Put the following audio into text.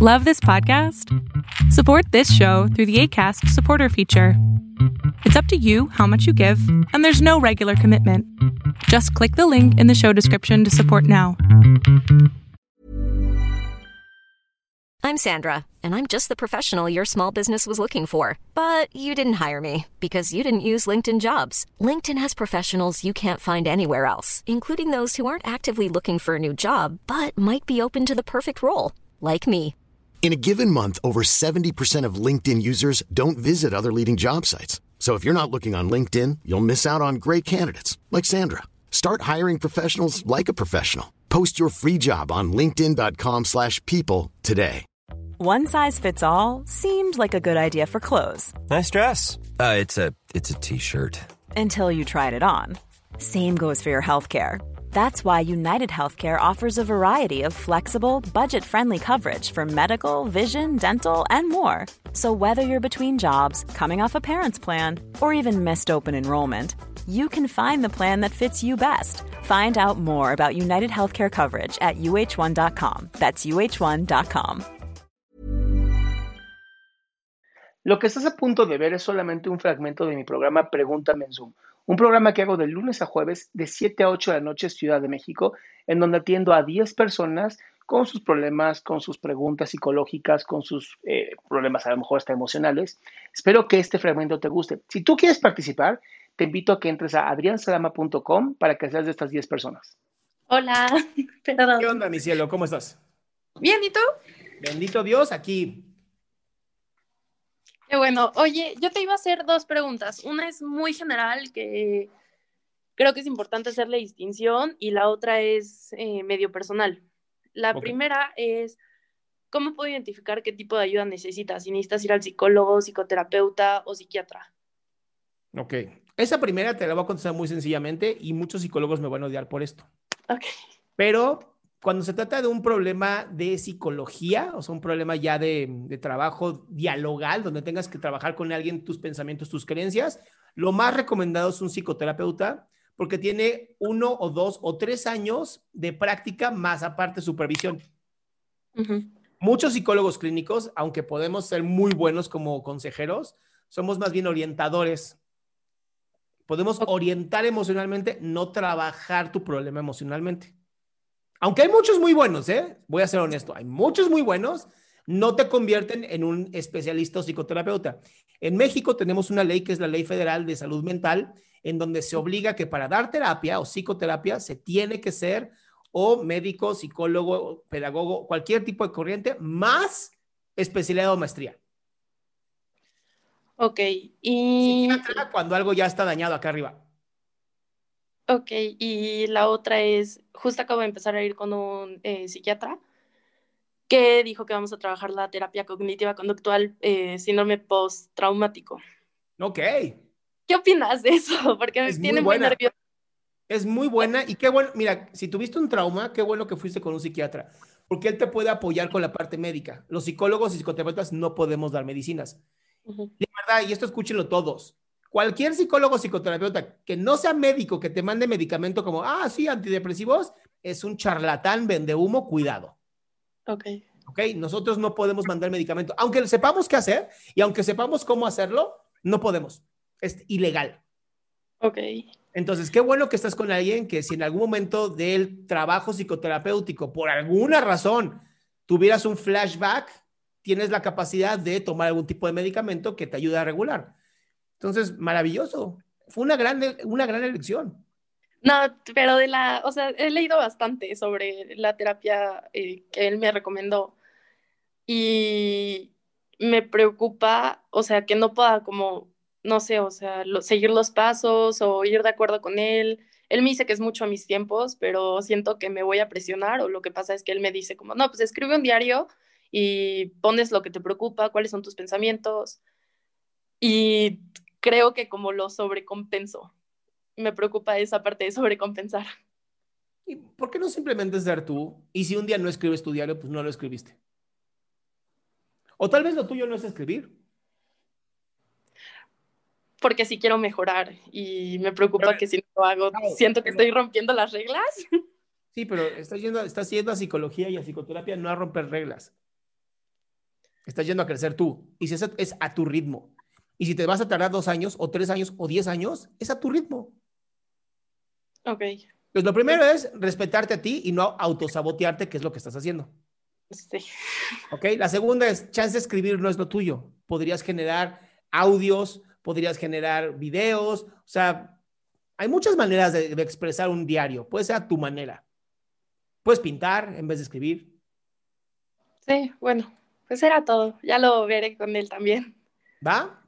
Love this podcast? Support this show through the ACAST supporter feature. It's up to you how much you give, and there's no regular commitment. Just click the link in the show description to support now. I'm Sandra, and I'm just the professional your small business was looking for. But you didn't hire me because you didn't use LinkedIn jobs. LinkedIn has professionals you can't find anywhere else, including those who aren't actively looking for a new job but might be open to the perfect role, like me. In a given month, over 70% of LinkedIn users don't visit other leading job sites. So if you're not looking on LinkedIn, you'll miss out on great candidates like Sandra. Start hiring professionals like a professional. Post your free job on linkedin.com/people slash people today. One size fits all seemed like a good idea for clothes Nice dress. Uh, it's a it's a t-shirt. until you tried it on. Same goes for your healthcare. That's why United Healthcare offers a variety of flexible, budget friendly coverage for medical, vision, dental, and more. So, whether you're between jobs, coming off a parent's plan, or even missed open enrollment, you can find the plan that fits you best. Find out more about United Healthcare coverage at uh1.com. That's uh1.com. Lo que estás a punto de ver es solamente un fragmento de mi programa Pregúntame en Zoom, un programa que hago de lunes a jueves de 7 a 8 de la noche Ciudad de México, en donde atiendo a 10 personas con sus problemas, con sus preguntas psicológicas, con sus eh, problemas a lo mejor hasta emocionales. Espero que este fragmento te guste. Si tú quieres participar, te invito a que entres a adriansalama.com para que seas de estas 10 personas. Hola, perdón. ¿Qué onda, mi cielo? ¿Cómo estás? Bien, ¿y tú? Bendito Dios, aquí. Qué bueno. Oye, yo te iba a hacer dos preguntas. Una es muy general, que creo que es importante hacerle distinción, y la otra es eh, medio personal. La primera es, ¿cómo puedo identificar qué tipo de ayuda necesitas? Si necesitas ir al psicólogo, psicoterapeuta o psiquiatra. Ok. Esa primera te la voy a contestar muy sencillamente y muchos psicólogos me van a odiar por esto. Ok. Pero cuando se trata de un problema de psicología, o sea, un problema ya de, de trabajo dialogal, donde tengas que trabajar con alguien tus pensamientos, tus creencias, lo más recomendado es un psicoterapeuta porque tiene uno o dos o tres años de práctica más aparte supervisión. Muchos psicólogos clínicos, aunque podemos ser muy buenos como consejeros, somos más bien orientadores. Podemos orientar emocionalmente, no trabajar tu problema emocionalmente. Aunque hay muchos muy buenos, ¿eh? Voy a ser honesto, hay muchos muy buenos, no te convierten en un especialista o psicoterapeuta. En México tenemos una ley que es la Ley Federal de Salud Mental, en donde se obliga que para dar terapia o psicoterapia se tiene que ser o médico, psicólogo, pedagogo, cualquier tipo de corriente, más especialidad o maestría. Ok, y, Psiquiatra Cuando algo ya está dañado acá arriba. ok, y la otra es, justo acabo de empezar a ir con un eh, psiquiatra que dijo que vamos a trabajar la terapia cognitiva conductual eh, síndrome postraumático. Ok, ¿Qué opinas de eso? Porque me Es muy tiene muy buena. nerviosa. es muy buena y qué bueno, mira, si tuviste un trauma, qué bueno que fuiste con un psiquiatra, porque él te puede apoyar con la parte médica. Los psicólogos y psicoterapeutas no podemos dar medicinas. De verdad, y esto escúchenlo todos. Cualquier psicólogo o psicoterapeuta que no sea médico, que te mande medicamento como, ah, sí, antidepresivos, es un charlatán, vende humo, cuidado. Ok, ¿Ok? Nosotros no podemos mandar medicamento. Aunque sepamos qué hacer y aunque sepamos cómo hacerlo, no podemos. Es ilegal. ok, Entonces, qué bueno que estás con alguien que si en algún momento del trabajo psicoterapéutico, por alguna razón, tuvieras un flashback, tienes la capacidad de tomar algún tipo de medicamento que te ayude a regular. Entonces, maravilloso. Fue una gran, una gran elección. No, pero de la, o sea, he leído bastante sobre la terapia eh, que él me recomendó y me preocupa, o sea, que no pueda como, no sé, o sea, lo- seguir los pasos o ir de acuerdo con él. Él me dice que es mucho a mis tiempos, pero siento que me voy a presionar o lo que pasa es que él me dice como, no, pues escribe un diario y pones lo que te preocupa, cuáles son tus pensamientos y creo que como lo sobrecompenso me preocupa esa parte de sobrecompensar. ¿Y por qué no simplemente ser tú? Y si un día no escribes tu diario, pues no lo escribiste. O tal vez lo tuyo no es escribir. Porque sí quiero mejorar y me preocupa Pero- que si no lo hago, Claro, siento que pero- estoy rompiendo las reglas. Sí, pero estás yendo, estás yendo a psicología y a psicoterapia, no a romper reglas. Estás yendo a crecer tú. Y si es a tu ritmo. Y si te vas a tardar dos años, o tres años, o diez años, es a tu ritmo. Ok. Pues lo primero es respetarte a ti y no autosabotearte, que es lo que estás haciendo. Sí. ¿Ok? La segunda es, chance de escribir no es lo tuyo. Podrías generar audios, podrías generar videos, o sea, hay muchas maneras de, de expresar un diario. Puede ser a tu manera. Puedes pintar en vez de escribir. Sí, bueno, pues era todo. Ya lo veré con él también. ¿Va?